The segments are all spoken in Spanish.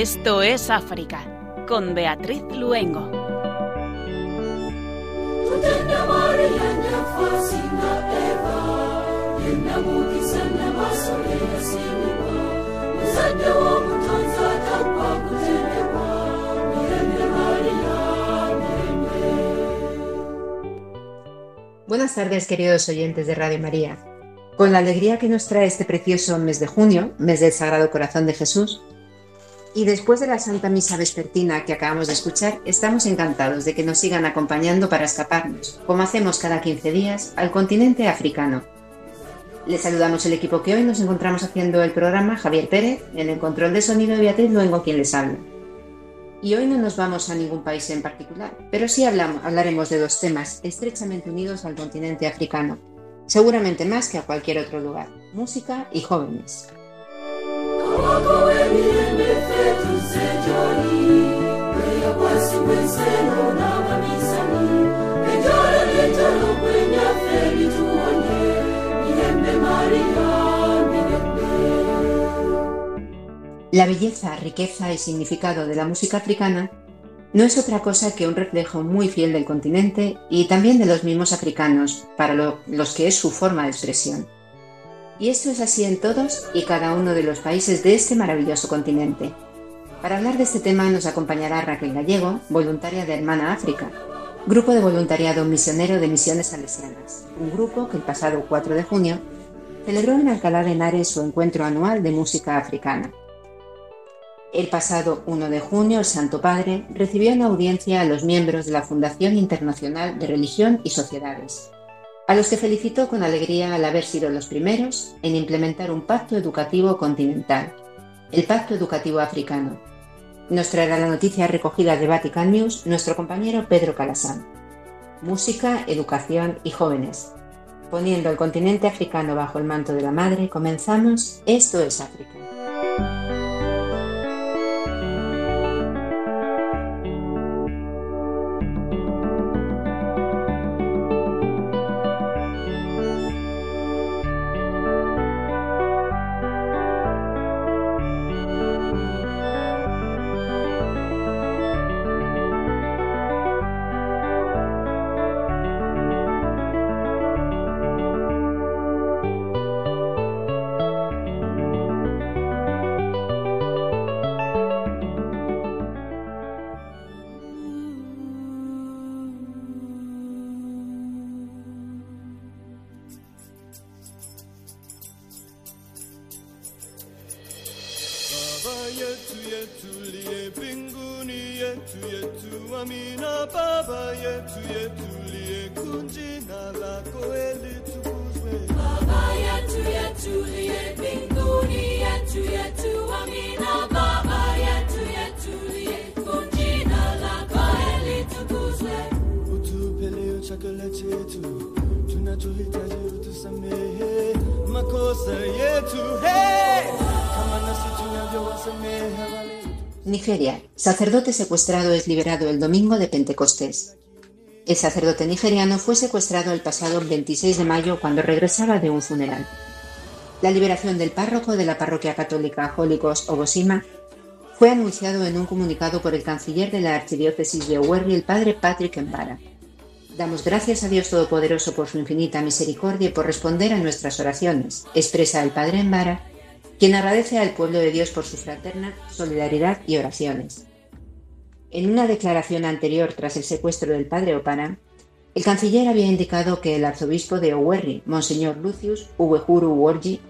Esto es África, con Beatriz Luengo. Buenas tardes, queridos oyentes de Radio María. Con la alegría que nos trae este precioso mes de junio, mes del Sagrado Corazón de Jesús, y después de la Santa Misa Vespertina que acabamos de escuchar, estamos encantados de que nos sigan acompañando para escaparnos, como hacemos cada 15 días, al continente africano. Les saludamos el equipo que hoy nos encontramos haciendo el programa, Javier Pérez, en el control de sonido Beatriz Luengo quien les habla. Y hoy no nos vamos a ningún país en particular, pero sí hablaremos de dos temas estrechamente unidos al continente africano, seguramente más que a cualquier otro lugar, música y jóvenes. La belleza, riqueza y significado de la música africana no es otra cosa que un reflejo muy fiel del continente y también de los mismos africanos, para los que es su forma de expresión. Y esto es así en todos y cada uno de los países de este maravilloso continente. Para hablar de este tema nos acompañará Raquel Gallego, voluntaria de Hermana África, grupo de voluntariado misionero de Misiones Salesianas, un grupo que el pasado 4 de junio celebró en Alcalá de Henares su encuentro anual de música africana. El pasado 1 de junio, el Santo Padre recibió en audiencia a los miembros de la Fundación Internacional de Religión y Sociedades, a los que felicitó con alegría al haber sido los primeros en implementar un pacto educativo continental, el Pacto Educativo Africano. Nos traerá la noticia recogida de Vatican News nuestro compañero Pedro Calasán. Música, educación y jóvenes. Poniendo el continente africano bajo el manto de la Madre, comenzamos Esto es África. Sacerdote secuestrado es liberado el domingo de Pentecostés. El sacerdote nigeriano fue secuestrado el pasado 26 de mayo cuando regresaba de un funeral. La liberación del párroco de la parroquia católica Holikos Ogosima fue anunciado en un comunicado por el canciller de la archidiócesis de Owerri, el padre Patrick Mbara. Damos gracias a Dios Todopoderoso por su infinita misericordia y por responder a nuestras oraciones, expresa el padre Mbara quien agradece al pueblo de Dios por su fraterna solidaridad y oraciones. En una declaración anterior tras el secuestro del padre Opana, el canciller había indicado que el arzobispo de Owerri, Monseñor Lucius Uwehuru Worji,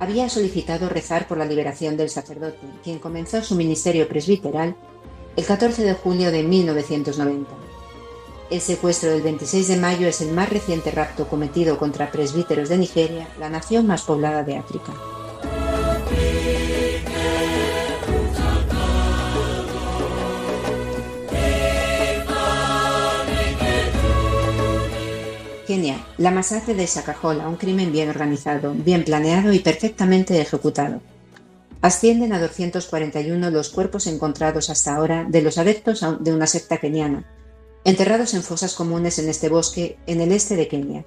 había solicitado rezar por la liberación del sacerdote, quien comenzó su ministerio presbiteral el 14 de julio de 1990. El secuestro del 26 de mayo es el más reciente rapto cometido contra presbíteros de Nigeria, la nación más poblada de África. Kenia, la masacre de Shakahola, un crimen bien organizado, bien planeado y perfectamente ejecutado. Ascienden a 241 los cuerpos encontrados hasta ahora de los adeptos de una secta keniana, enterrados en fosas comunes en este bosque en el este de Kenia.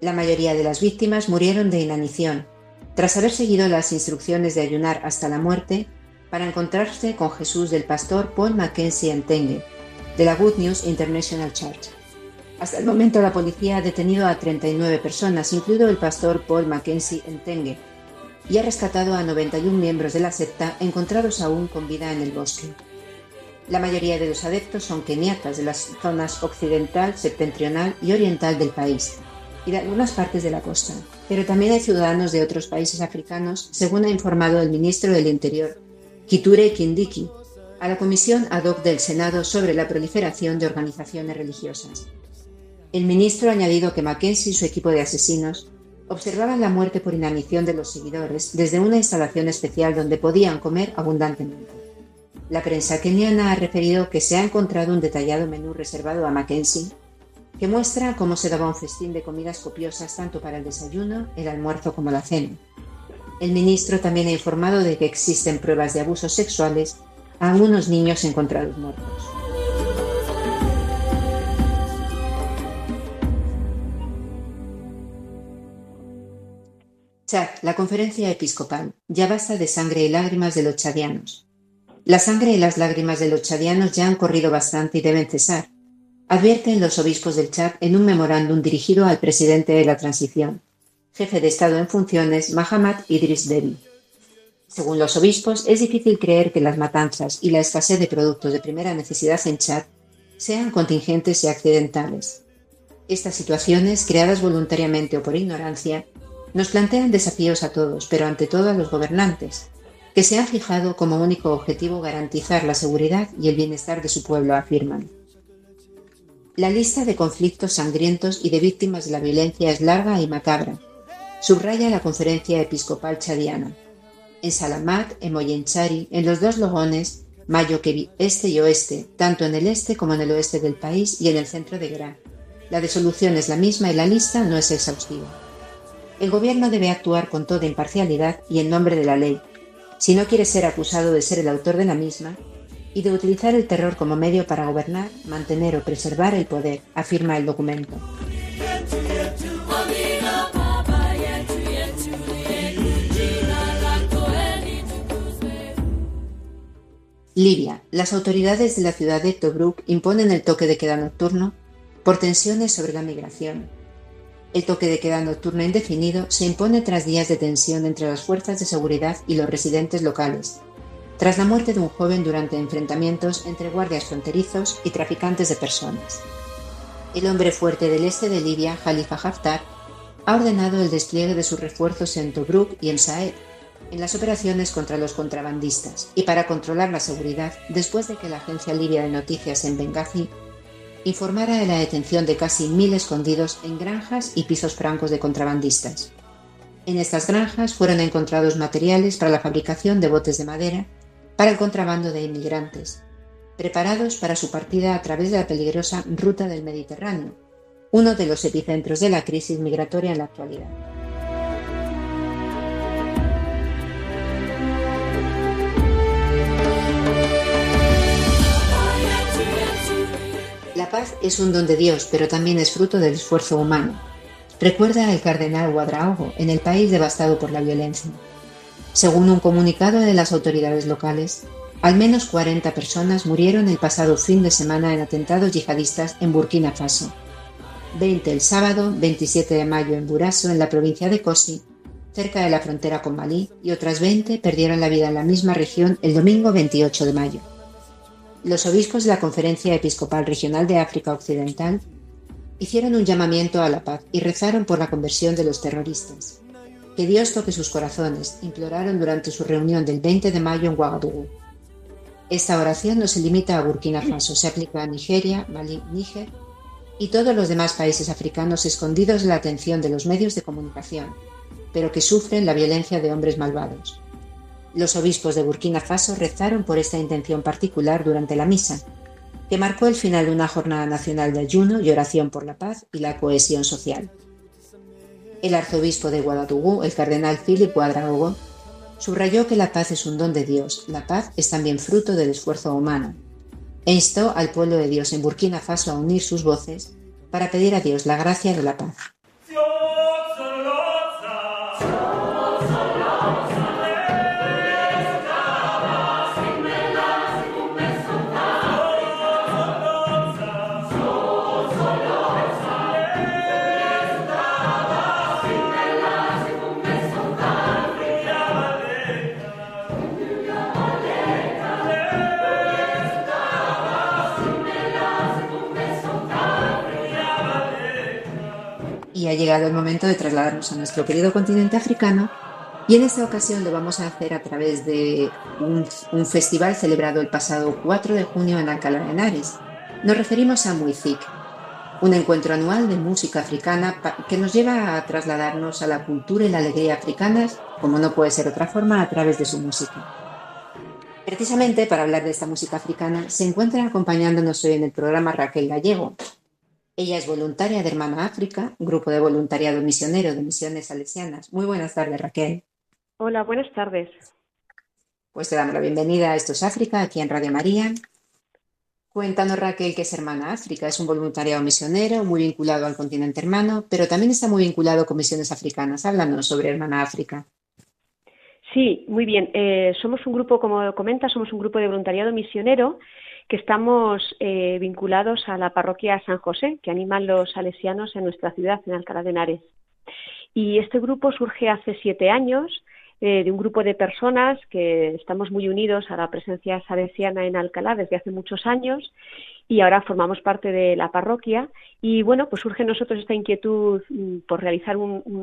La mayoría de las víctimas murieron de inanición, tras haber seguido las instrucciones de ayunar hasta la muerte para encontrarse con Jesús del pastor Paul Mackenzie Tengue, de la Good News International Church. Hasta el momento la policía ha detenido a 39 personas, incluido el pastor Paul Mackenzie Tengue, y ha rescatado a 91 miembros de la secta encontrados aún con vida en el bosque. La mayoría de los adeptos son keniatas de las zonas occidental, septentrional y oriental del país y de algunas partes de la costa, pero también hay ciudadanos de otros países africanos, según ha informado el ministro del Interior, Kiture Kindiki, a la Comisión ad hoc del Senado sobre la proliferación de organizaciones religiosas. El ministro ha añadido que Mackenzie y su equipo de asesinos observaban la muerte por inanición de los seguidores desde una instalación especial donde podían comer abundantemente. La prensa keniana ha referido que se ha encontrado un detallado menú reservado a Mackenzie que muestra cómo se daba un festín de comidas copiosas tanto para el desayuno, el almuerzo como la cena. El ministro también ha informado de que existen pruebas de abusos sexuales a algunos niños encontrados muertos. Chad, la conferencia episcopal. Ya basta de sangre y lágrimas de los chadianos. La sangre y las lágrimas de los chadianos ya han corrido bastante y deben cesar, advierten los obispos del Chad en un memorándum dirigido al presidente de la transición, jefe de Estado en funciones Mahamad Idris Deby. Según los obispos, es difícil creer que las matanzas y la escasez de productos de primera necesidad en Chad sean contingentes y accidentales. Estas situaciones, creadas voluntariamente o por ignorancia, nos plantean desafíos a todos, pero ante todo a los gobernantes, que se han fijado como único objetivo garantizar la seguridad y el bienestar de su pueblo, afirman. La lista de conflictos sangrientos y de víctimas de la violencia es larga y macabra, subraya la conferencia episcopal chadiana. En Salamat, en Moyenchari, en los dos logones, Mayoquevi este y oeste, tanto en el este como en el oeste del país y en el centro de Gra. La desolución es la misma y la lista no es exhaustiva. El gobierno debe actuar con toda imparcialidad y en nombre de la ley, si no quiere ser acusado de ser el autor de la misma, y de utilizar el terror como medio para gobernar, mantener o preservar el poder, afirma el documento. Libia. Las autoridades de la ciudad de Tobruk imponen el toque de queda nocturno por tensiones sobre la migración, el toque de queda nocturno indefinido se impone tras días de tensión entre las fuerzas de seguridad y los residentes locales, tras la muerte de un joven durante enfrentamientos entre guardias fronterizos y traficantes de personas. El hombre fuerte del este de Libia, Khalifa Haftar, ha ordenado el despliegue de sus refuerzos en Tobruk y en Saed, en las operaciones contra los contrabandistas y para controlar la seguridad después de que la agencia libia de noticias en Benghazi informara de la detención de casi mil escondidos en granjas y pisos francos de contrabandistas. En estas granjas fueron encontrados materiales para la fabricación de botes de madera para el contrabando de inmigrantes, preparados para su partida a través de la peligrosa ruta del Mediterráneo, uno de los epicentros de la crisis migratoria en la actualidad. La paz es un don de Dios, pero también es fruto del esfuerzo humano. Recuerda el cardenal Guadraogo en el país devastado por la violencia. Según un comunicado de las autoridades locales, al menos 40 personas murieron el pasado fin de semana en atentados yihadistas en Burkina Faso. 20 el sábado 27 de mayo en Buraso, en la provincia de Kosi, cerca de la frontera con Malí, y otras 20 perdieron la vida en la misma región el domingo 28 de mayo los obispos de la Conferencia Episcopal Regional de África Occidental hicieron un llamamiento a la paz y rezaron por la conversión de los terroristas. Que Dios toque sus corazones, imploraron durante su reunión del 20 de mayo en Ouagadougou. Esta oración no se limita a Burkina Faso, se aplica a Nigeria, Malí, Níger y todos los demás países africanos escondidos de la atención de los medios de comunicación, pero que sufren la violencia de hombres malvados. Los obispos de Burkina Faso rezaron por esta intención particular durante la misa, que marcó el final de una jornada nacional de ayuno y oración por la paz y la cohesión social. El arzobispo de Guadalupe, el cardenal Philip Guadraogo, subrayó que la paz es un don de Dios, la paz es también fruto del esfuerzo humano, e instó al pueblo de Dios en Burkina Faso a unir sus voces para pedir a Dios la gracia de la paz. Llegado el momento de trasladarnos a nuestro querido continente africano y en esta ocasión lo vamos a hacer a través de un, festival celebrado el pasado 4 de junio en Alcalá de Henares. Nos referimos a Muizik, un encuentro anual de música africana que nos lleva a trasladarnos a la cultura y la alegría africanas, como no puede ser otra forma, a través de su música. Precisamente para hablar de esta música africana se encuentra acompañándonos hoy en el programa Raquel Gallego. Ella es voluntaria de Hermana África, grupo de voluntariado misionero de Misiones Salesianas. Muy buenas tardes, Raquel. Hola, buenas tardes. Pues te damos la bienvenida a Esto es África, aquí en Radio María. Cuéntanos, Raquel, que es Hermana África. Es un voluntariado misionero muy vinculado al continente hermano, pero también está muy vinculado con misiones africanas. Háblanos sobre Hermana África. Sí, muy bien. Eh, somos un grupo, como comenta, somos un grupo de voluntariado misionero que estamos eh, vinculados a la parroquia San José, que animan los salesianos en nuestra ciudad, en Alcalá de Henares. Y este grupo surge hace siete años eh, de un grupo de personas que estamos muy unidos a la presencia salesiana en Alcalá desde hace muchos años y ahora formamos parte de la parroquia y bueno, pues surge en nosotros esta inquietud mm, por realizar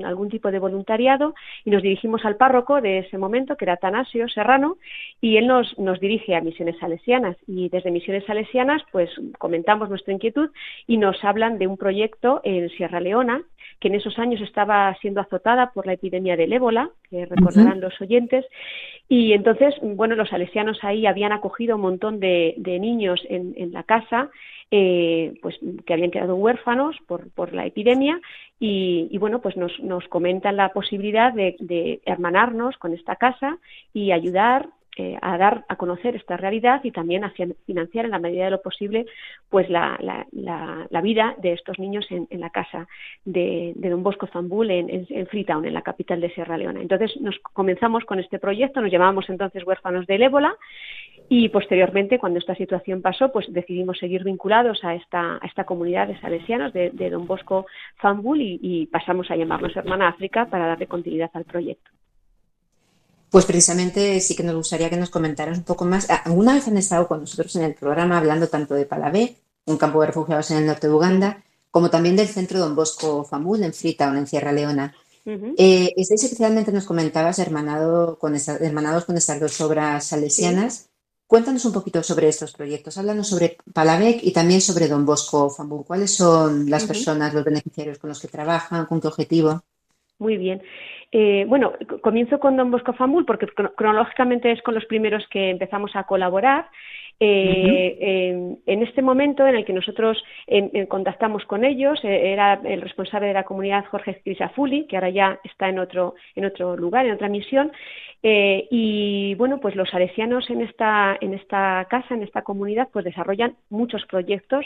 algún tipo de voluntariado y nos dirigimos al párroco de ese momento, que era Atanasio Serrano, y él nos, nos dirige a Misiones Salesianas. Y desde Misiones Salesianas pues comentamos nuestra inquietud y nos hablan de un proyecto en Sierra Leona que en esos años estaba siendo azotada por la epidemia del ébola, que recordarán los oyentes, y entonces, bueno, los salesianos ahí habían acogido un montón de, niños en, la casa, eh, pues que habían quedado huérfanos por, por la epidemia y, bueno, pues nos, nos comentan la posibilidad de, de, hermanarnos con esta casa y ayudar eh, a dar a conocer esta realidad y también a financiar en la medida de lo posible pues la, la, vida de estos niños en, la casa de, Don Bosco Zambul en, en, Freetown, en la capital de Sierra Leona. Entonces nos comenzamos con este proyecto, nos llamábamos entonces huérfanos del ébola y posteriormente, cuando esta situación pasó, pues decidimos seguir vinculados a esta, a esta comunidad de salesianos de, Don Bosco Zambul y, y pasamos a llamarnos Hermana África para darle continuidad al proyecto. Pues precisamente sí que nos gustaría que nos comentaras un poco más. Ah, alguna vez han estado con nosotros en el programa hablando tanto de Palabé, un campo de refugiados en el norte de Uganda, como también del centro Don Bosco Famul en Freetown, en Sierra Leona. Eh, estáis especialmente, nos comentabas, hermanado con hermanados con estas dos obras salesianas. Cuéntanos un poquito sobre estos proyectos. Háblanos sobre Palavec y también sobre Don Bosco Famul. ¿Cuáles son las personas, los beneficiarios con los que trabajan? ¿Con qué objetivo? Muy bien. Eh, bueno, comienzo con Don Bosco Famul porque cronológicamente es con los primeros que empezamos a colaborar. Eh, en este momento en el que nosotros contactamos con ellos, eh, era el responsable de la comunidad Jorge Crisafuli, que ahora ya está en otro, en otro lugar, en otra misión, eh, y bueno, pues los salesianos en esta, en esta casa, en esta comunidad, pues desarrollan muchos proyectos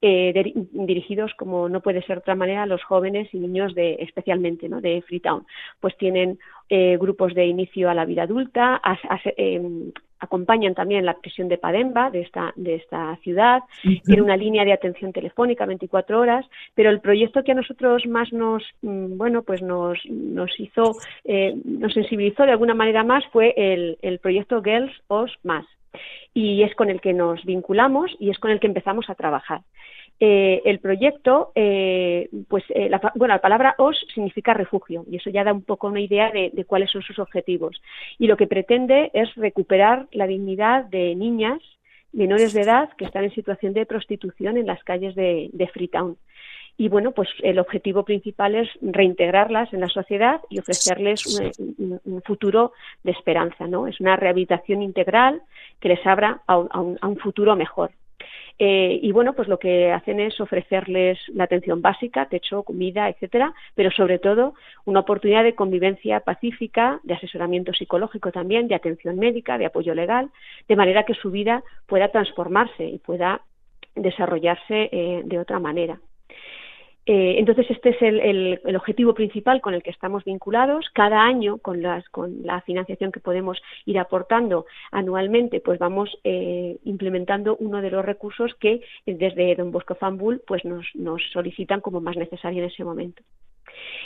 eh, dirigidos, como no puede ser de otra manera, a los jóvenes y niños de, especialmente, ¿no? de Freetown. Pues tienen eh, grupos de inicio a la vida adulta, em, acompañan también la prisión de Pademba, de esta, de esta ciudad, tiene una línea de atención telefónica 24 horas, pero el proyecto que a nosotros más nos, mm, bueno, pues nos, nos hizo, eh, nos sensibilizó de alguna manera más fue el, el proyecto Girls Os Más. Y es con el que nos vinculamos y es con el que empezamos a trabajar. Eh, el proyecto, eh, pues, eh, la, bueno, la palabra OS significa refugio y eso ya da un poco una idea de, cuáles son sus objetivos. Y lo que pretende es recuperar la dignidad de niñas menores de edad que están en situación de prostitución en las calles de, Freetown. Y bueno, pues el objetivo principal es reintegrarlas en la sociedad y ofrecerles un, futuro de esperanza, ¿no? Es una rehabilitación integral que les abra a un futuro mejor. Eh, y bueno, pues lo que hacen es ofrecerles la atención básica, techo, comida, etcétera, pero sobre todo una oportunidad de convivencia pacífica, de asesoramiento psicológico también, de atención médica, de apoyo legal, de manera que su vida pueda transformarse y pueda desarrollarse eh, de otra manera. Eh, entonces, este es el, objetivo principal con el que estamos vinculados. Cada año, con, la financiación que podemos ir aportando anualmente, pues vamos eh, implementando uno de los recursos que desde Don Bosco Fambul pues nos, solicitan como más necesario en ese momento.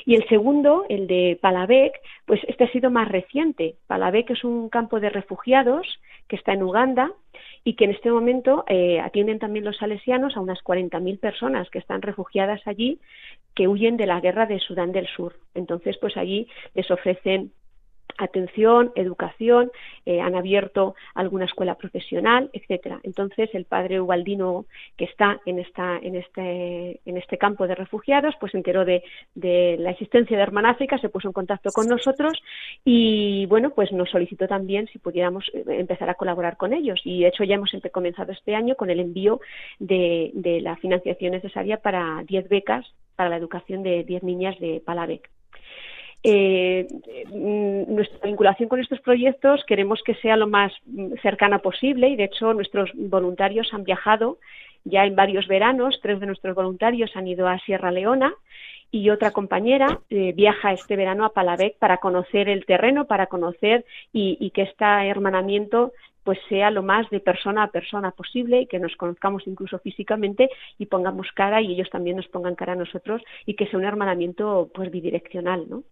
Y el segundo, el de Palavec, pues este ha sido más reciente. Palavec es un campo de refugiados que está en Uganda y que en este momento eh, atienden también los salesianos a unas 40.000 personas que están refugiadas allí que huyen de la guerra de Sudán del Sur. Entonces, pues allí les ofrecen atención, educación, eh, han abierto alguna escuela profesional, etcétera. Entonces, el padre Ubaldino, que está en, esta, en, este, en este campo de refugiados, pues se enteró de, de la existencia de Herman África, se puso en contacto con nosotros y, bueno, pues nos solicitó también si pudiéramos eh, empezar a colaborar con ellos. Y, de hecho, ya hemos comenzado este año con el envío de, de la financiación necesaria para 10 becas para la educación de 10 niñas de Palavec. Eh, mm, nuestra vinculación con estos proyectos queremos que sea lo más cercana posible y de hecho nuestros voluntarios han viajado ya en varios veranos, tres de nuestros voluntarios han ido a Sierra Leona y otra compañera eh, viaja este verano a Palavec para conocer el terreno, para conocer y, que este hermanamiento pues sea lo más de persona a persona posible y que nos conozcamos incluso físicamente y pongamos cara y ellos también nos pongan cara a nosotros y que sea un hermanamiento pues bidireccional, ¿no?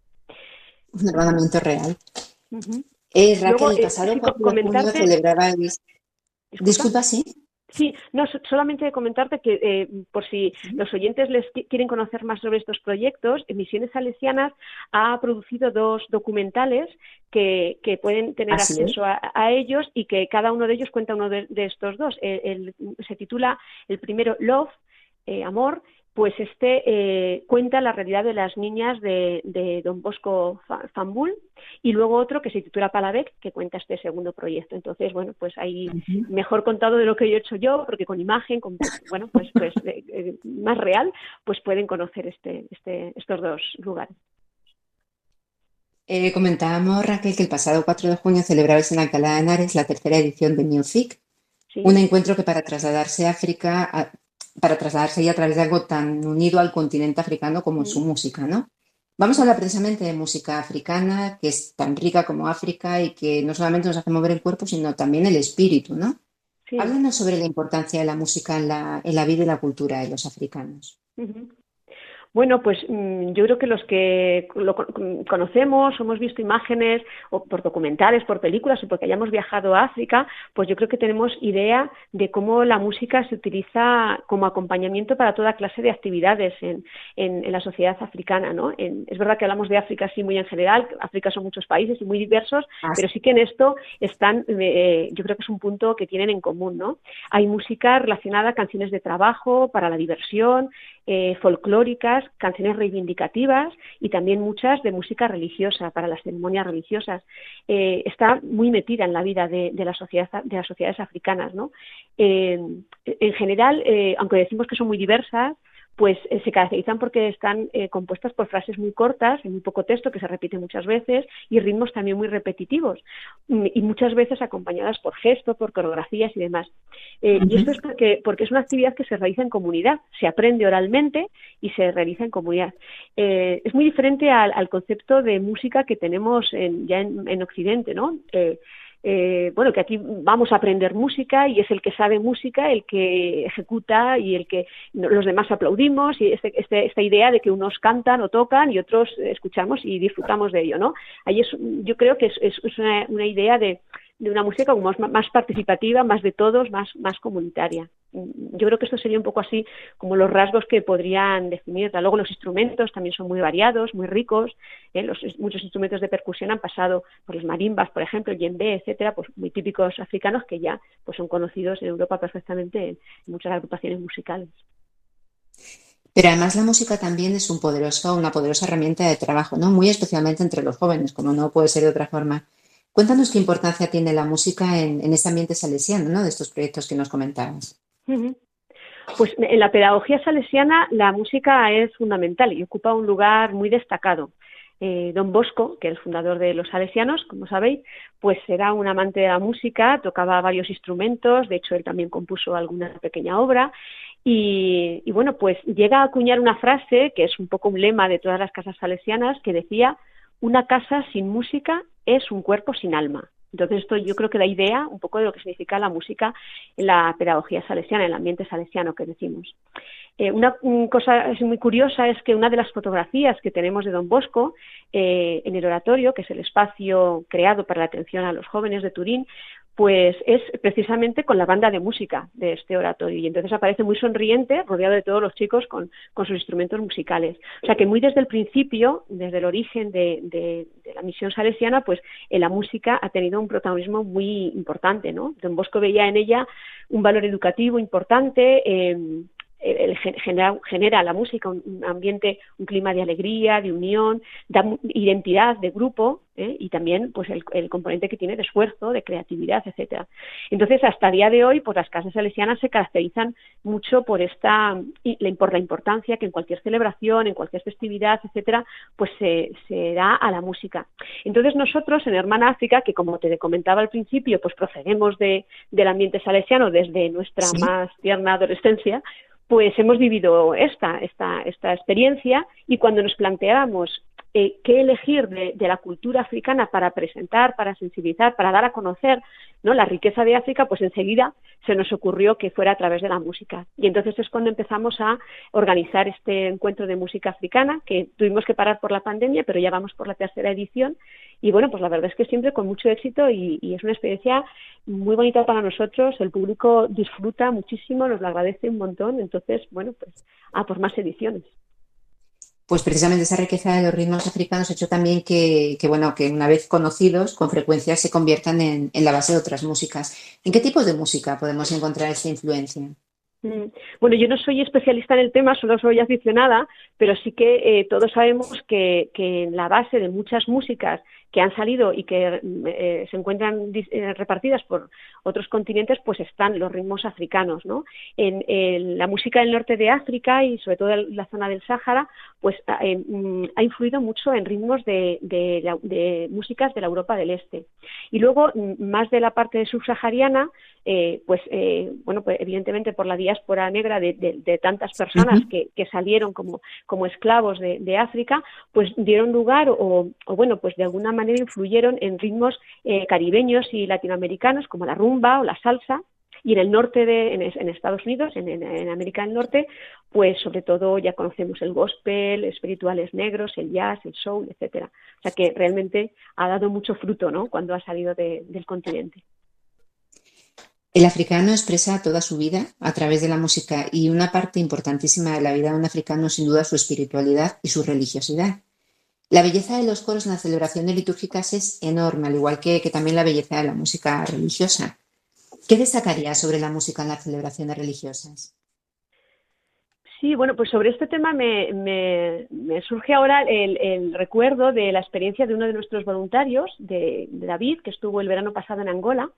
Un hermanamiento real. Eh, Raquel, el eh, pasado celebrabais... Disculpa, sí. Sí, no, solamente comentarte que eh, por si los oyentes les quieren conocer más sobre estos proyectos, Misiones Salesianas ha producido dos documentales que, pueden tener acceso a, ellos y que cada uno de ellos cuenta uno de, estos dos. se titula el primero Love, Amor, pues este eh, cuenta la realidad de las niñas de, Don Bosco Fambul y luego otro que se titula Palavec que cuenta este segundo proyecto. Entonces, bueno, pues ahí mejor contado de lo que yo he hecho yo, porque con imagen, con, bueno, pues, pues eh, eh, más real, pues pueden conocer este, este, estos dos lugares. comentábamos, Raquel, que el pasado 4 de junio celebrabais en Alcalá de Henares la tercera edición de Music, un encuentro que para trasladarse a África para trasladarse ahí a través de algo tan unido al continente africano como su música, ¿no? Vamos a hablar precisamente de música africana, que es tan rica como África y que no solamente nos hace mover el cuerpo, sino también el espíritu, ¿no? Háblanos sobre la importancia de la música en la, en la vida y la cultura de los africanos. Bueno, pues mm, yo creo que los que lo conocemos, hemos visto imágenes o por documentales, por películas o porque hayamos viajado a África, pues yo creo que tenemos idea de cómo la música se utiliza como acompañamiento para toda clase de actividades en, la sociedad africana, ¿no? es verdad que hablamos de África así muy en general, África son muchos países y muy diversos, ah, pero sí que en esto están, eh, yo creo que es un punto que tienen en común, ¿no? Hay música relacionada a canciones de trabajo, para la diversión, eh, folclóricas, canciones reivindicativas y también muchas de música religiosa para las ceremonias religiosas. Eh, está muy metida en la vida de, la sociedad, de las sociedades africanas. ¿no? Eh, en general, eh, aunque decimos que son muy diversas, pues eh, se caracterizan porque están eh, compuestas por frases muy cortas, en muy poco texto, que se repite muchas veces, y ritmos también muy repetitivos, mm, y muchas veces acompañadas por gestos, por coreografías y demás. Eh, y esto es porque, porque es una actividad que se realiza en comunidad, se aprende oralmente y se realiza en comunidad. es muy diferente al, concepto de música que tenemos ya en, en Occidente, ¿no? Eh, bueno, que aquí vamos a aprender música y es el que sabe música el que ejecuta y el que los demás aplaudimos y este, este, esta idea de que unos cantan o tocan y otros escuchamos y disfrutamos de ello, ¿no? Ahí es, yo creo que es, es una, una idea de, una música como más, participativa, más de todos, más, más comunitaria. Yo creo que esto sería un poco así como los rasgos que podrían definirla. Luego los instrumentos también son muy variados, muy ricos. ¿eh? Los, muchos instrumentos de percusión han pasado por los marimbas, por ejemplo, yembe, etcétera, pues muy típicos africanos que ya pues son conocidos en Europa perfectamente en muchas agrupaciones musicales. Pero además la música también es un poderoso, una poderosa herramienta de trabajo, ¿no? Muy especialmente entre los jóvenes, como no puede ser de otra forma. Cuéntanos qué importancia tiene la música en, ese ambiente salesiano, ¿no? De estos proyectos que nos comentabas. Pues en la pedagogía salesiana la música es fundamental y ocupa un lugar muy destacado. Eh, don Bosco, que es el fundador de los salesianos, como sabéis, pues era un amante de la música, tocaba varios instrumentos, de hecho él también compuso alguna pequeña obra y, y, bueno, pues llega a acuñar una frase que es un poco un lema de todas las casas salesianas que decía una casa sin música es un cuerpo sin alma. Entonces, esto yo creo que da idea un poco de lo que significa la música en la pedagogía salesiana, en el ambiente salesiano que decimos. Eh, una, cosa muy curiosa es que una de las fotografías que tenemos de Don Bosco eh, en el oratorio, que es el espacio creado para la atención a los jóvenes de Turín, pues es precisamente con la banda de música de este oratorio. Y entonces aparece muy sonriente, rodeado de todos los chicos con, sus instrumentos musicales. O sea que muy desde el principio, desde el origen de, la misión salesiana, pues en la música ha tenido un protagonismo muy importante, ¿no? Don Bosco veía en ella un valor educativo importante, eh, genera, genera, la música un, ambiente, un clima de alegría, de unión, da identidad de grupo ¿eh? y también pues el, componente que tiene de esfuerzo, de creatividad, etcétera. Entonces, hasta el día de hoy, pues las casas salesianas se caracterizan mucho por esta por la importancia que en cualquier celebración, en cualquier festividad, etcétera, pues se, se da a la música. Entonces, nosotros en Hermana África, que como te comentaba al principio, pues procedemos de, del ambiente salesiano desde nuestra más tierna adolescencia, pues hemos vivido esta, esta, esta experiencia y cuando nos planteábamos eh, qué elegir de, la cultura africana para presentar, para sensibilizar, para dar a conocer ¿no? la riqueza de África, pues enseguida se nos ocurrió que fuera a través de la música. Y entonces es cuando empezamos a organizar este encuentro de música africana, que tuvimos que parar por la pandemia, pero ya vamos por la tercera edición. Y bueno, pues la verdad es que siempre con mucho éxito y, y es una experiencia muy bonita para nosotros. El público disfruta muchísimo, nos lo agradece un montón. Entonces, bueno, pues a por más ediciones pues precisamente esa riqueza de los ritmos africanos ha hecho también que, bueno, que una vez conocidos, con frecuencia se conviertan en, la base de otras músicas. ¿En qué tipo de música podemos encontrar esta influencia? Mm. Bueno, yo no soy especialista en el tema, solo soy aficionada, pero sí que eh, todos sabemos que, que en la base de muchas músicas que han salido y que eh, se encuentran eh, repartidas por otros continentes, pues están los ritmos africanos, ¿no? En, la música del norte de África y sobre todo en la zona del Sáhara, pues eh, mm, ha influido mucho en ritmos de, de, músicas de la Europa del Este. Y luego, mm, más de la parte subsahariana, pues bueno, pues evidentemente por la diáspora negra de, tantas personas que, salieron como, como esclavos de, África, pues dieron lugar o, o bueno, pues de alguna manera influyeron en ritmos eh, caribeños y latinoamericanos como la rumba o la salsa, y en el norte de en, Estados Unidos, en, América del Norte, pues sobre todo ya conocemos el gospel, espirituales negros, el jazz, el soul, etcétera. O sea que realmente ha dado mucho fruto, ¿no? Cuando ha salido del continente. El africano expresa toda su vida a través de la música y una parte importantísima de la vida de un africano sin duda su espiritualidad y su religiosidad. La belleza de los coros en las celebraciones litúrgicas es enorme, al igual que, también la belleza de la música religiosa. ¿Qué destacaría sobre la música en las celebraciones religiosas? Sí, bueno, pues sobre este tema me, surge ahora el, recuerdo de la experiencia de uno de nuestros voluntarios, de, David, que estuvo el verano pasado en Angola,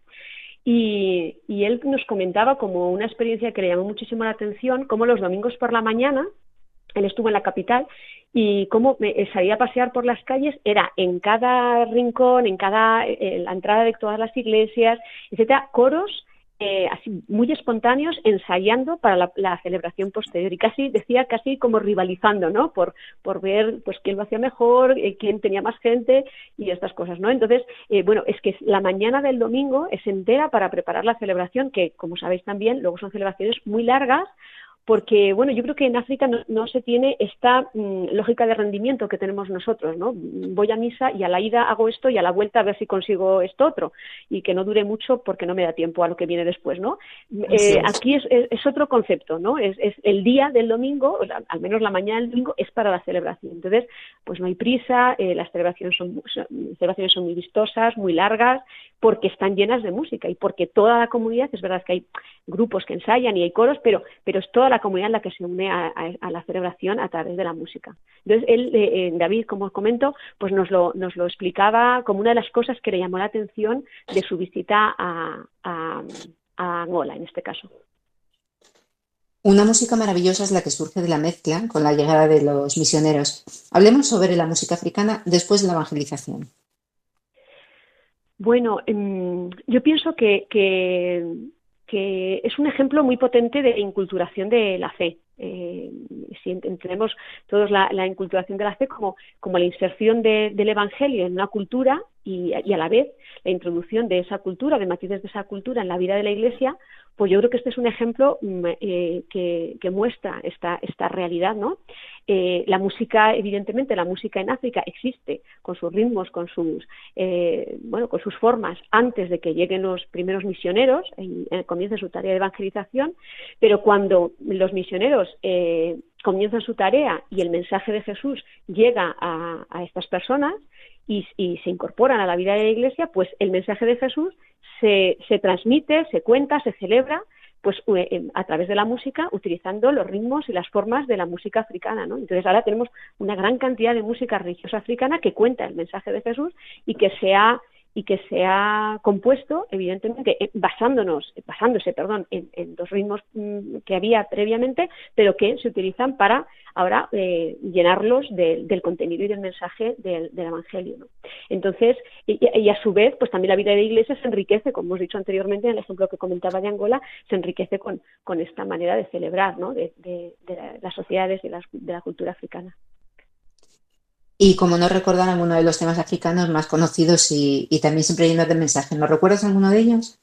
y, y, él nos comentaba como una experiencia que le llamó muchísimo la atención, como los domingos por la mañana, él estuvo en la capital y cómo eh, salía a pasear por las calles era en cada rincón, en cada eh, la entrada de todas las iglesias, etcétera, coros eh, así muy espontáneos ensayando para la, celebración posterior. Y casi decía casi como rivalizando no por por ver pues quién lo hacía mejor quién tenía más gente y estas cosas no entonces bueno es que la mañana del domingo es entera para preparar la celebración que como sabéis también luego son celebraciones muy largas porque bueno, yo creo que en África no, se tiene esta mm, lógica de rendimiento que tenemos nosotros, ¿no? Voy a misa y a la ida hago esto y a la vuelta a ver si consigo esto otro y que no dure mucho porque no me da tiempo a lo que viene después, ¿no? Eh, aquí es, es, otro concepto, ¿no? Es, es, el día del domingo, al menos la mañana del domingo, es para la celebración. Entonces, pues no hay prisa, eh, las celebraciones son, celebraciones son muy vistosas, muy largas, porque están llenas de música y porque toda la comunidad, es verdad que hay grupos que ensayan y hay coros, pero, pero es toda la comunidad la que se une a, la celebración a través de la música. Entonces, él, eh, eh, David, como os comento, pues nos lo, nos lo explicaba como una de las cosas que le llamó la atención de su visita a, a, Angola, en este caso. Una música maravillosa es la que surge de la mezcla con la llegada de los misioneros. Hablemos sobre la música africana después de la evangelización. Bueno, em, yo pienso que, que es un ejemplo muy potente de inculturación de la fe. Eh, si entendemos todos la, inculturación de la fe como, como la inserción del Evangelio en una cultura y, a la vez la introducción de esa cultura, de matices de esa cultura en la vida de la Iglesia, pues yo creo que este es un ejemplo mm, eh, que, muestra esta, esta realidad, ¿no? Eh, la música, evidentemente, la música en África existe con sus ritmos, con sus, eh, bueno, con sus formas antes de que lleguen los primeros misioneros, en, en comienzo su tarea de evangelización, pero cuando los misioneros comienzan su tarea y el mensaje de Jesús llega a, estas personas y, se incorporan a la vida de la Iglesia, pues el mensaje de Jesús se, se transmite, se cuenta, se celebra pues a través de la música utilizando los ritmos y las formas de la música africana, ¿no? Entonces ahora tenemos una gran cantidad de música religiosa africana que cuenta el mensaje de Jesús y que se ha y que se ha compuesto, evidentemente, eh, basándonos, basándose, perdón, en, dos ritmos mm, que había previamente, pero que se utilizan para ahora eh, llenarlos del contenido y del mensaje del, Evangelio. Entonces, y, a su vez, pues también la vida de la Iglesia se enriquece, como hemos dicho anteriormente en el ejemplo que comentaba de Angola, se enriquece con, con esta manera de celebrar ¿no? de, las sociedades y de la cultura africana. Y como no recordar alguno de los temas africanos más conocidos y, también siempre llenos de mensajes, ¿no recuerdas alguno de ellos?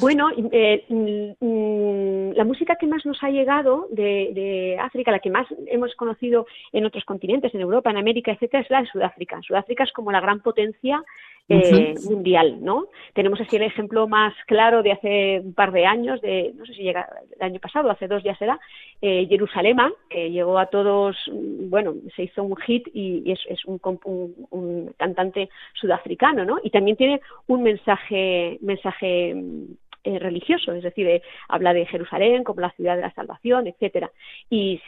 Bueno, eh, mm, mm, la música que más nos ha llegado de, África, la que más hemos conocido en otros continentes, en Europa, en América, etcétera, es la de Sudáfrica. Sudáfrica es como la gran potencia eh, mundial, ¿no? Tenemos así el ejemplo más claro de hace un par de años, de no sé si llega el año pasado, hace dos ya será, eh, Jerusalema, que llegó a todos, bueno, se hizo un hit y, es, es un, un, cantante sudafricano, ¿no? Y también tiene un mensaje, mensaje eh, religioso, es decir, eh, habla de Jerusalén como la ciudad de la salvación, etcétera, y,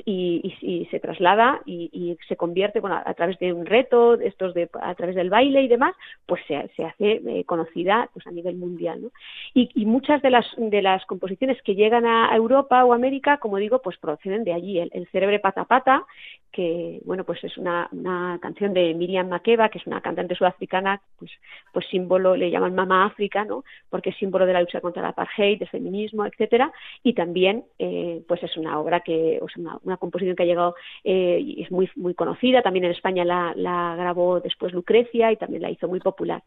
se traslada y, se convierte, a, través de un reto, estos a través del baile y demás, pues se, hace eh, conocida pues a nivel mundial, ¿no? Y, muchas de las de las composiciones que llegan a Europa o América, como digo, pues proceden de allí, el, el pata pata, que bueno pues es una, una, canción de Miriam Makeba que es una cantante sudafricana pues pues símbolo le llaman Mama África no porque es símbolo de la lucha contra el apartheid del feminismo etcétera y también eh, pues es una obra que o sea, una, composición que ha llegado eh, y es muy muy conocida. También en España la, la, grabó después Lucrecia y también la hizo muy popular.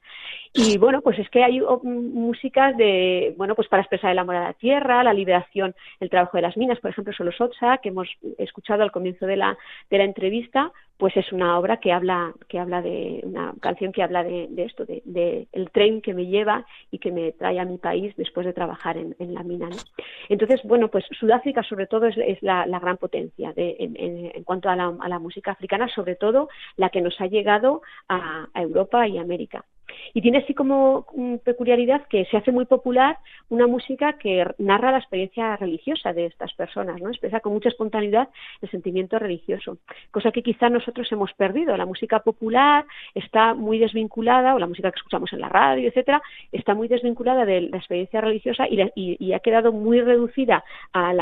Y bueno pues es que hay oh, músicas de bueno pues para expresar el amor a la tierra la liberación el trabajo de las minas. Por ejemplo Solo Sotsa que hemos escuchado al comienzo de la de la entrevista, pues es una obra que habla, que habla de, una canción que habla de, esto, de, el tren que me lleva y que me trae a mi país después de trabajar en, la mina. Entonces, bueno, pues Sudáfrica sobre todo es, la, gran potencia en, cuanto a la, música africana, sobre todo la que nos ha llegado a Europa y América. Y tiene así como peculiaridad que se hace muy popular una música que narra la experiencia religiosa de estas personas, ¿no? Expresa con mucha espontaneidad el sentimiento religioso, cosa que quizá nosotros hemos perdido. La música popular está muy desvinculada, o la música que escuchamos en la radio, etcétera, está muy desvinculada de la experiencia religiosa y, ha quedado muy reducida al,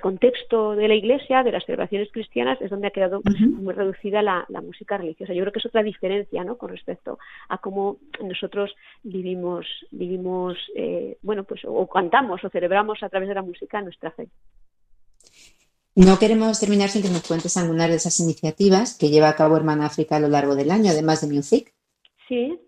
contexto de la iglesia, de las celebraciones cristianas, es donde ha quedado muy reducida la, la, música religiosa. Yo creo que es otra diferencia, ¿no? Con respecto a cómo nosotros vivimos, vivimos eh, bueno, pues o cantamos o celebramos a través de la música nuestra fe. No queremos terminar sin que nos cuentes algunas de esas iniciativas que lleva a cabo Hermana África a lo largo del año, además de Music. Sí,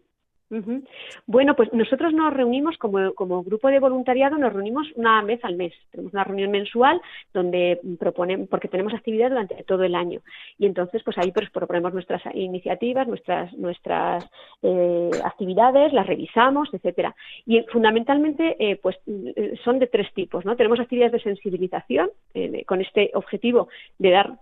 bueno, pues nosotros nos reunimos como, como, grupo de voluntariado, nos reunimos una vez al mes. Tenemos una reunión mensual donde proponemos, porque tenemos actividades durante todo el año. Y entonces, pues ahí pues, proponemos nuestras iniciativas, nuestras, nuestras eh, actividades, las revisamos, etcétera. Y fundamentalmente, eh, pues son de tres tipos, ¿no? Tenemos actividades de sensibilización eh, con este objetivo de dar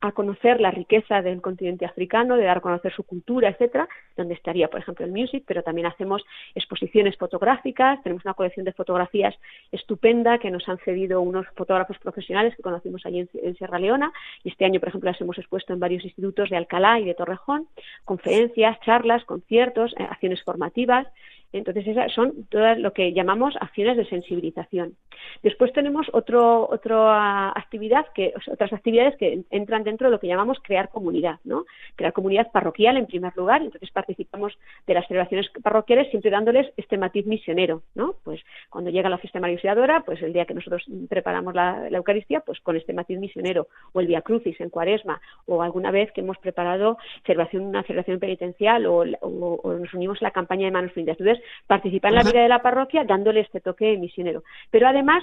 a conocer la riqueza del continente africano, de dar a conocer su cultura, etcétera, donde estaría, por ejemplo, el music, pero también hacemos exposiciones fotográficas, tenemos una colección de fotografías estupenda que nos han cedido unos fotógrafos profesionales que conocimos allí en, Sierra Leona, y este año, por ejemplo, las hemos expuesto en varios institutos de Alcalá y de Torrejón, conferencias, charlas, conciertos, eh, acciones formativas, Entonces, esas son todas lo que llamamos acciones de sensibilización. Después tenemos otro, otra actividad que, otras actividades que entran dentro de lo que llamamos crear comunidad, ¿no? Crear comunidad parroquial en primer lugar, entonces participamos de las celebraciones parroquiales siempre dándoles este matiz misionero, ¿no? Pues cuando llega la fiesta maría pues el día que nosotros preparamos la, Eucaristía, pues con este matiz misionero, o el Via Crucis en Cuaresma, o alguna vez que hemos preparado celebración, una celebración penitencial, o, nos unimos a la campaña de manos. Entonces, participar en la vida de la parroquia dándole este toque misionero. Pero además,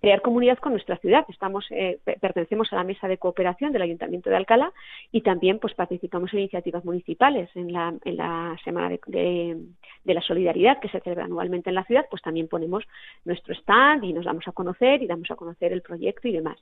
crear comunidad con nuestra ciudad. Estamos, eh, pertenecemos a la mesa de cooperación del Ayuntamiento de Alcalá y también pues participamos en iniciativas municipales. En la, en la Semana de, de, la Solidaridad que se celebra anualmente en la ciudad, pues también ponemos nuestro stand y nos damos a conocer y damos a conocer el proyecto y demás.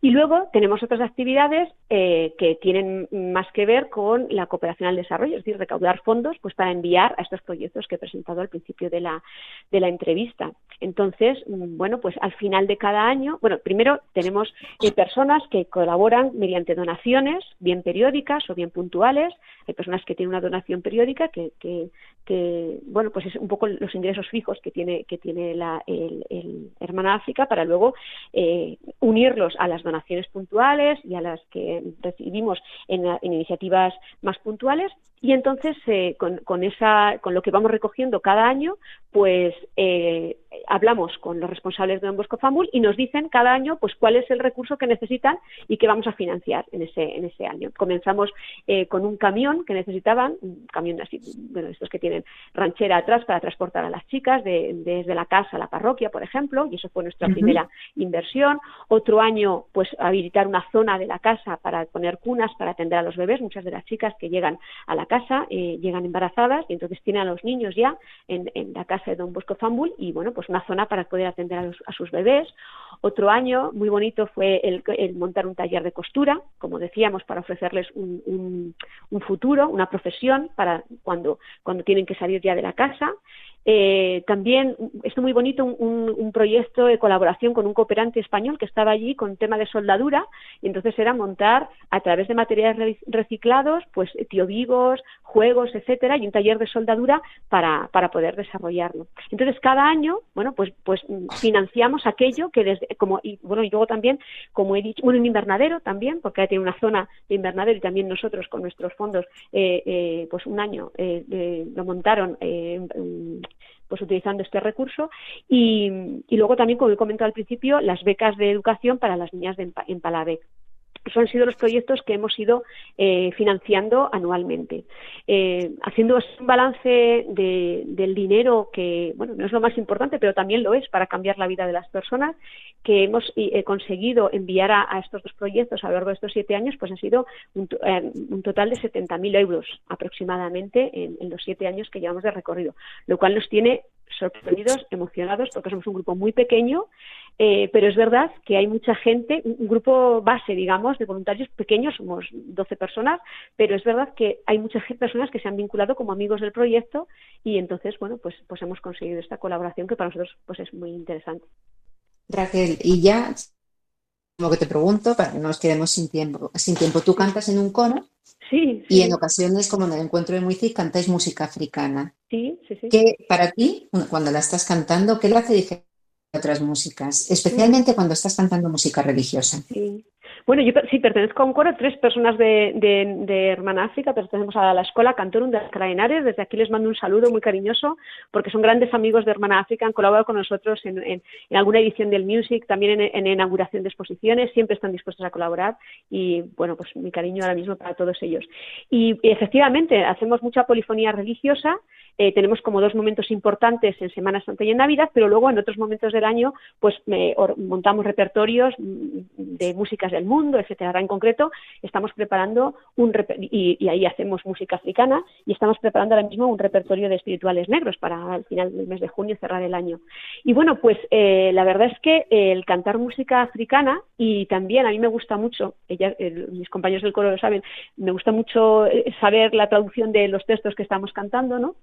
Y luego tenemos otras actividades eh, que tienen más que ver con la cooperación al desarrollo, es decir, recaudar fondos pues para enviar a estos proyectos que he presentado al principio de la, de la entrevista. Entonces, mm, bueno, pues al final de cada año, bueno, primero tenemos eh, personas que colaboran mediante donaciones, bien periódicas o bien puntuales. Hay personas que tienen una donación periódica que, que, que bueno, pues es un poco los ingresos fijos que tiene, que tiene la, el, el Hermana África para luego eh, unirlos a las donaciones puntuales y a las que recibimos en, iniciativas más puntuales y entonces eh, con, con, esa, con lo que vamos recogiendo cada año, pues eh, hablamos con los responsables de Don Bosco Famul y nos dicen cada año pues cuál es el recurso que necesitan y que vamos a financiar en ese, en ese año. Comenzamos eh, con un camión que necesitaban, un camión así, bueno, estos que tienen ranchera atrás para transportar a las chicas desde la casa a la parroquia, por ejemplo, y eso fue nuestra primera inversión. Otro año, pues habilitar una zona de la casa para poner cunas para atender a los bebés. Muchas de las chicas que llegan a la casa eh, llegan embarazadas y entonces tienen a los niños ya en, la casa de Don Bosco Fambul y bueno, pues una zona para poder atender a, sus bebés. Otro año muy bonito fue el, montar un taller de costura, como decíamos, para ofrecerles un, un futuro, una profesión para cuando, cuando tienen que salir ya de la casa. Eh, también, esto muy bonito, un, un, proyecto de colaboración con un cooperante español que estaba allí con tema de soldadura, y entonces era montar a través de materiales reciclados, pues vivos, juegos, etcétera, y un taller de soldadura para, para poder desarrollarlo. Entonces, cada año, bueno, pues, pues financiamos aquello que desde, como, y bueno, y luego también, como he dicho, bueno, un invernadero también, porque tiene una zona de invernadero y también nosotros con nuestros fondos, eh, eh, pues un año eh, lo montaron pues utilizando este recurso y, luego también, como he comentado al principio, las becas de educación para las niñas de, en Palavec. Esos han sido los proyectos que hemos ido eh, financiando anualmente. Eh, haciendo un balance del dinero que, bueno, no es lo más importante, pero también lo es para cambiar la vida de las personas, que hemos eh, conseguido enviar a, estos dos proyectos a lo largo de estos siete años, pues ha sido un, total de 70.000 euros aproximadamente en, en los siete años que llevamos de recorrido, lo cual nos tiene sorprendidos, emocionados, porque somos un grupo muy pequeño, eh, pero es verdad que hay mucha gente, un grupo base, digamos, de voluntarios pequeños, somos 12 personas, pero es verdad que hay muchas personas que se han vinculado como amigos del proyecto y entonces, bueno, pues, pues hemos conseguido esta colaboración que para nosotros pues es muy interesante. Raquel, y ya, que te pregunto, para que no nos quedemos sin tiempo, sin tiempo, tú cantas en un coro Sí, Y en ocasiones, como en el encuentro de Muici, cantáis música africana. Sí, sí, sí. Que para ti, cuando la estás cantando, ¿qué le hace diferente a otras músicas? Especialmente cuando estás cantando música religiosa. Sí. Bueno, yo sí pertenezco a un coro, tres personas de, Hermana África, pertenecemos a la Escuela Cantorum de Craenares. Desde aquí les mando un saludo muy cariñoso porque son grandes amigos de Hermana África, han colaborado con nosotros en, en, alguna edición del Music, también en, inauguración de exposiciones, siempre están dispuestos a colaborar y, bueno, pues mi cariño ahora mismo para todos ellos. Y, efectivamente, hacemos mucha polifonía religiosa, eh, tenemos como dos momentos importantes en Semana Santa y en Navidad, pero luego en otros momentos del año, pues montamos repertorios de músicas del mundo, etcétera. Ahora en concreto estamos preparando un y, ahí hacemos música africana y estamos preparando ahora mismo un repertorio de espirituales negros para al final del mes de junio cerrar el año. Y bueno, pues eh, la verdad es que el cantar música africana y también a mí me gusta mucho, mis compañeros del coro lo saben, me gusta mucho eh, saber la traducción de los textos que estamos cantando, ¿no?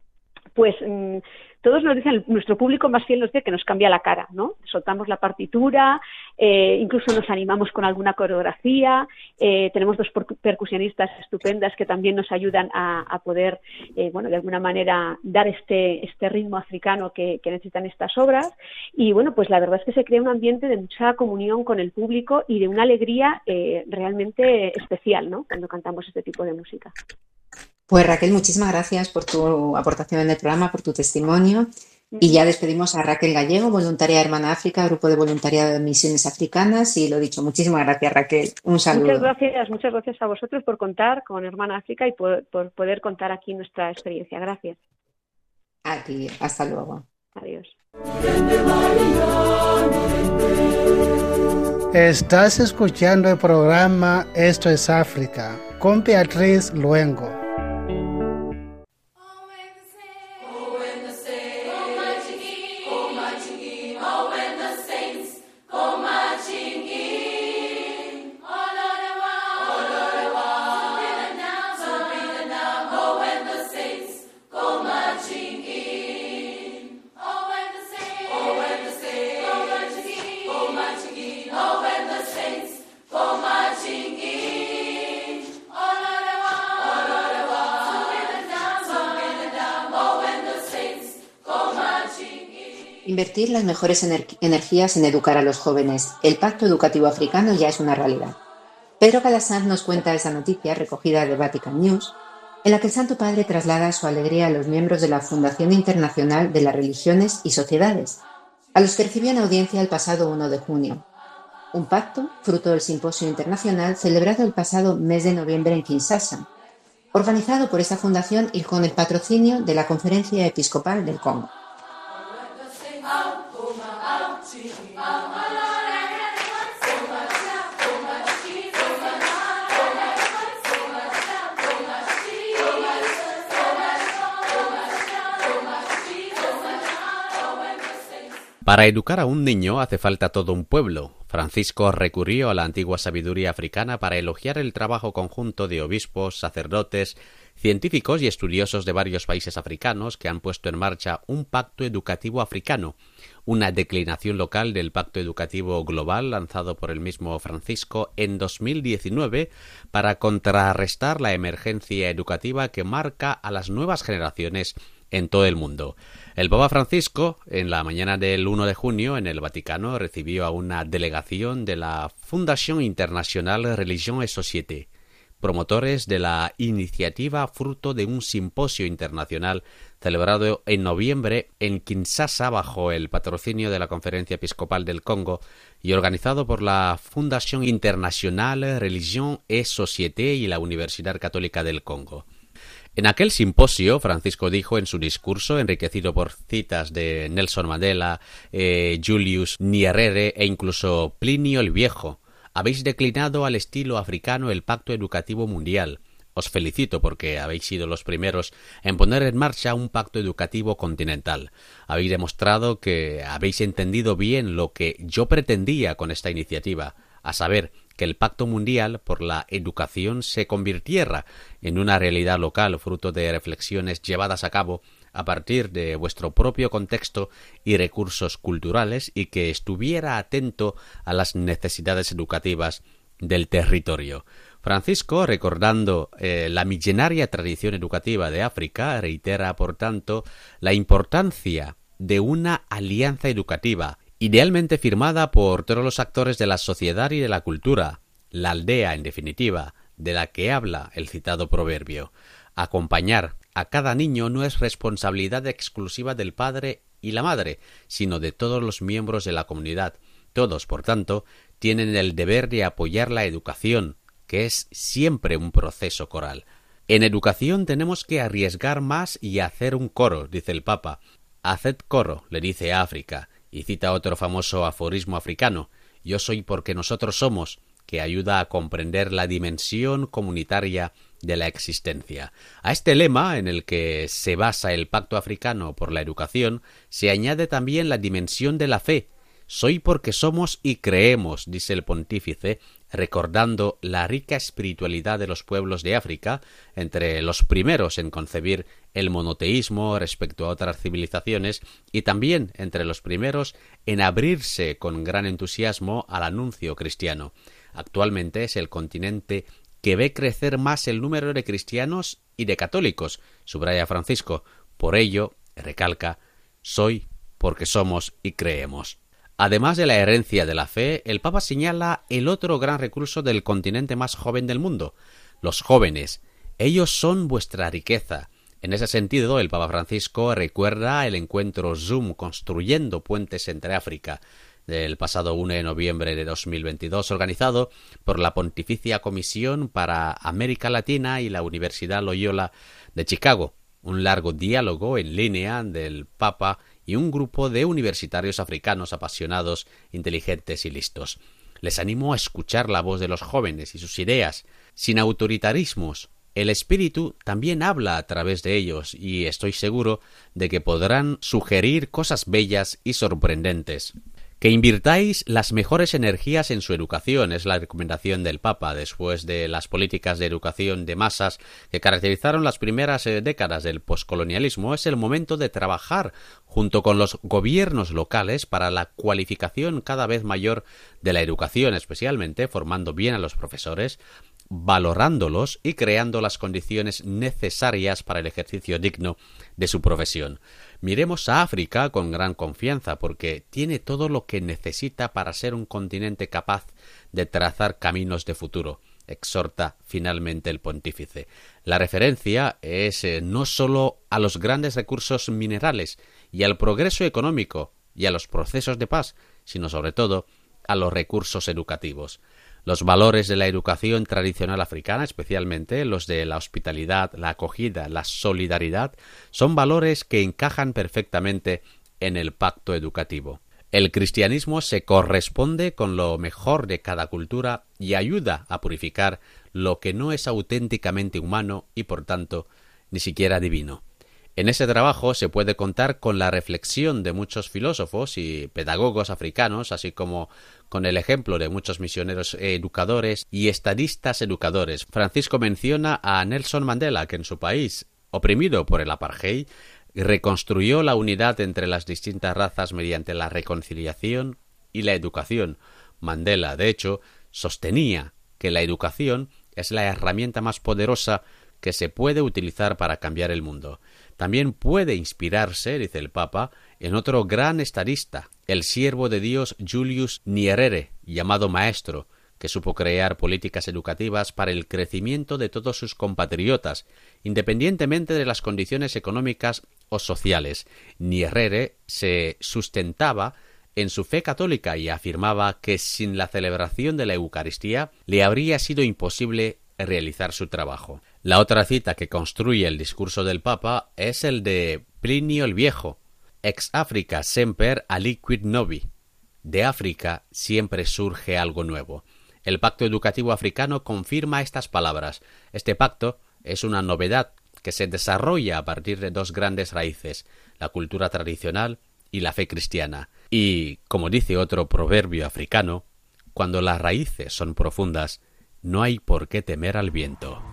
Pues mm, todos nos dicen, nuestro público más fiel nos dice que nos cambia la cara, ¿no? Soltamos la partitura, eh, incluso nos animamos con alguna coreografía, eh, tenemos dos percusionistas estupendas que también nos ayudan a, poder, eh, bueno, de alguna manera dar este, este ritmo africano que, necesitan estas obras. Y bueno, pues la verdad es que se crea un ambiente de mucha comunión con el público y de una alegría realmente especial, ¿no? Cuando cantamos este tipo de música. Pues Raquel, muchísimas gracias por tu aportación en el programa, por tu testimonio. Y ya despedimos a Raquel Gallego, voluntaria de Hermana África, Grupo de Voluntariado de Misiones Africanas. Y lo dicho, muchísimas gracias Raquel. Un saludo. Muchas gracias, muchas gracias a vosotros por contar con Hermana África y por, poder contar aquí nuestra experiencia. Gracias. A ti, hasta luego. Adiós. Estás escuchando el programa Esto es África con Beatriz Luengo. Las mejores energías en educar a los jóvenes. El Pacto Educativo Africano ya es una realidad. Pedro Calasán nos cuenta esa noticia recogida de Vatican News, en la que el Santo Padre traslada su alegría a los miembros de la Fundación Internacional de las Religiones y Sociedades, a los que recibió en audiencia el pasado 1 de junio. Un pacto, fruto del simposio internacional celebrado el pasado mes de noviembre en Kinshasa, organizado por esta fundación y con el patrocinio de la Conferencia Episcopal del Congo. Para educar a un niño hace falta todo un pueblo. Francisco recurrió a la antigua sabiduría africana para elogiar el trabajo conjunto de obispos, sacerdotes, científicos y estudiosos de varios países africanos que han puesto en marcha un pacto educativo africano, una declinación local del pacto educativo global lanzado por el mismo Francisco en 2019 para contrarrestar la emergencia educativa que marca a las nuevas generaciones en todo el mundo. El Papa Francisco, en la mañana del 1 de junio, en el Vaticano, recibió a una delegación de la Fundación Internacional Religion et Société, promotores de la iniciativa fruto de un simposio internacional celebrado en noviembre en Kinshasa bajo el patrocinio de la Conferencia Episcopal del Congo y organizado por la Fundación Internacional Religion et Société y la Universidad Católica del Congo. En aquel simposio, Francisco dijo en su discurso, enriquecido por citas de Nelson Mandela, eh, Julius Nyerere e incluso Plinio el Viejo, habéis declinado al estilo africano el Pacto Educativo Mundial. Os felicito porque habéis sido los primeros en poner en marcha un pacto educativo continental. Habéis demostrado que habéis entendido bien lo que yo pretendía con esta iniciativa, a saber, que el Pacto Mundial por la Educación se convirtiera en una realidad local fruto de reflexiones llevadas a cabo a partir de vuestro propio contexto y recursos culturales y que estuviera atento a las necesidades educativas del territorio. Francisco, recordando eh, la millenaria tradición educativa de África, reitera, por tanto, la importancia de una alianza educativa idealmente firmada por todos los actores de la sociedad y de la cultura, la aldea, en definitiva, de la que habla el citado proverbio. Acompañar a cada niño no es responsabilidad exclusiva del padre y la madre, sino de todos los miembros de la comunidad. Todos, por tanto, tienen el deber de apoyar la educación, que es siempre un proceso coral. En educación tenemos que arriesgar más y hacer un coro, dice el Papa. Haced coro, le dice África, y cita otro famoso aforismo africano Yo soy porque nosotros somos, que ayuda a comprender la dimensión comunitaria de la existencia. A este lema, en el que se basa el Pacto Africano por la Educación, se añade también la dimensión de la fe, Soy porque somos y creemos, dice el pontífice, recordando la rica espiritualidad de los pueblos de África, entre los primeros en concebir el monoteísmo respecto a otras civilizaciones y también entre los primeros en abrirse con gran entusiasmo al anuncio cristiano. Actualmente es el continente que ve crecer más el número de cristianos y de católicos, subraya Francisco. Por ello, recalca, soy porque somos y creemos. Además de la herencia de la fe, el Papa señala el otro gran recurso del continente más joven del mundo, los jóvenes. Ellos son vuestra riqueza. En ese sentido, el Papa Francisco recuerda el encuentro Zoom construyendo puentes entre África del pasado 1 de noviembre de 2022, organizado por la Pontificia Comisión para América Latina y la Universidad Loyola de Chicago. Un largo diálogo en línea del Papa y un grupo de universitarios africanos apasionados, inteligentes y listos. Les animo a escuchar la voz de los jóvenes y sus ideas, sin autoritarismos. El espíritu también habla a través de ellos y estoy seguro de que podrán sugerir cosas bellas y sorprendentes. Que invirtáis las mejores energías en su educación es la recomendación del Papa después de las políticas de educación de masas que caracterizaron las primeras eh, décadas del poscolonialismo. Es el momento de trabajar junto con los gobiernos locales para la cualificación cada vez mayor de la educación, especialmente formando bien a los profesores, valorándolos y creando las condiciones necesarias para el ejercicio digno de su profesión. Miremos a África con gran confianza porque tiene todo lo que necesita para ser un continente capaz de trazar caminos de futuro, exhorta finalmente el pontífice. La referencia es eh, no sólo a los grandes recursos minerales y al progreso económico y a los procesos de paz, sino sobre todo a los recursos educativos. Los valores de la educación tradicional africana, especialmente los de la hospitalidad, la acogida, la solidaridad, son valores que encajan perfectamente en el pacto educativo. El cristianismo se corresponde con lo mejor de cada cultura y ayuda a purificar lo que no es auténticamente humano y por tanto ni siquiera divino. En ese trabajo se puede contar con la reflexión de muchos filósofos y pedagogos africanos, así como con el ejemplo de muchos misioneros educadores y estadistas educadores. Francisco menciona a Nelson Mandela, que en su país, oprimido por el apartheid, reconstruyó la unidad entre las distintas razas mediante la reconciliación y la educación. Mandela, de hecho, sostenía que la educación es la herramienta más poderosa que se puede utilizar para cambiar el mundo. También puede inspirarse, dice el Papa, en otro gran estadista, el siervo de Dios Julius Nyerere, llamado maestro, que supo crear políticas educativas para el crecimiento de todos sus compatriotas, independientemente de las condiciones económicas o sociales. Nyerere se sustentaba en su fe católica y afirmaba que sin la celebración de la Eucaristía le habría sido imposible realizar su trabajo. La otra cita que construye el discurso del Papa es el de Plinio el Viejo, ex Africa semper aliquid novi. De África siempre surge algo nuevo. El pacto educativo africano confirma estas palabras. Este pacto es una novedad que se desarrolla a partir de dos grandes raíces, la cultura tradicional y la fe cristiana. Y, como dice otro proverbio africano, cuando las raíces son profundas, no hay por qué temer al viento.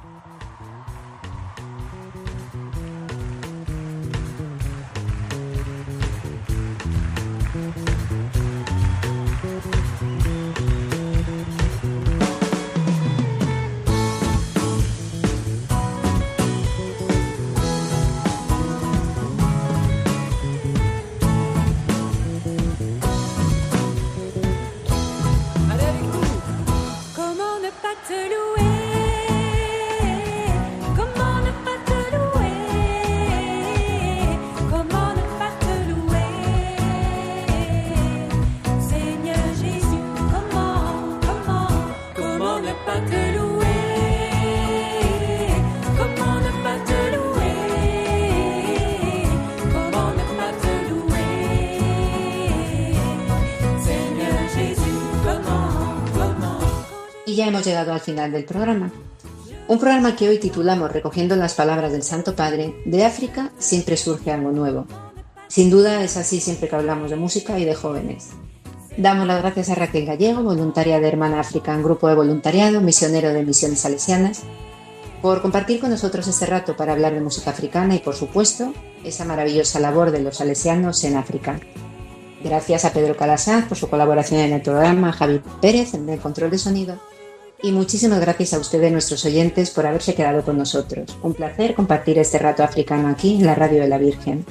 Hemos llegado al final del programa. Un programa que hoy titulamos, recogiendo las palabras del Santo Padre, de África siempre surge algo nuevo. Sin duda es así siempre que hablamos de música y de jóvenes. Damos las gracias a Raquel Gallego, voluntaria de Hermana African, grupo de voluntariado, misionero de misiones salesianas, por compartir con nosotros este rato para hablar de música africana y, por supuesto, esa maravillosa labor de los salesianos en África. Gracias a Pedro Calasaz por su colaboración en el programa, a Javi Pérez en el control de sonido y muchísimas gracias a ustedes, nuestros oyentes, por haberse quedado con nosotros. Un placer compartir este rato africano aquí en la Radio de la Virgen.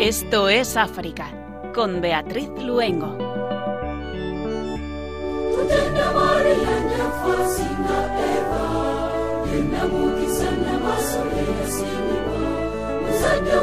Esto es África, con Beatriz Luengo. singa eva yonna mukisa namasole yasimibwa muzadde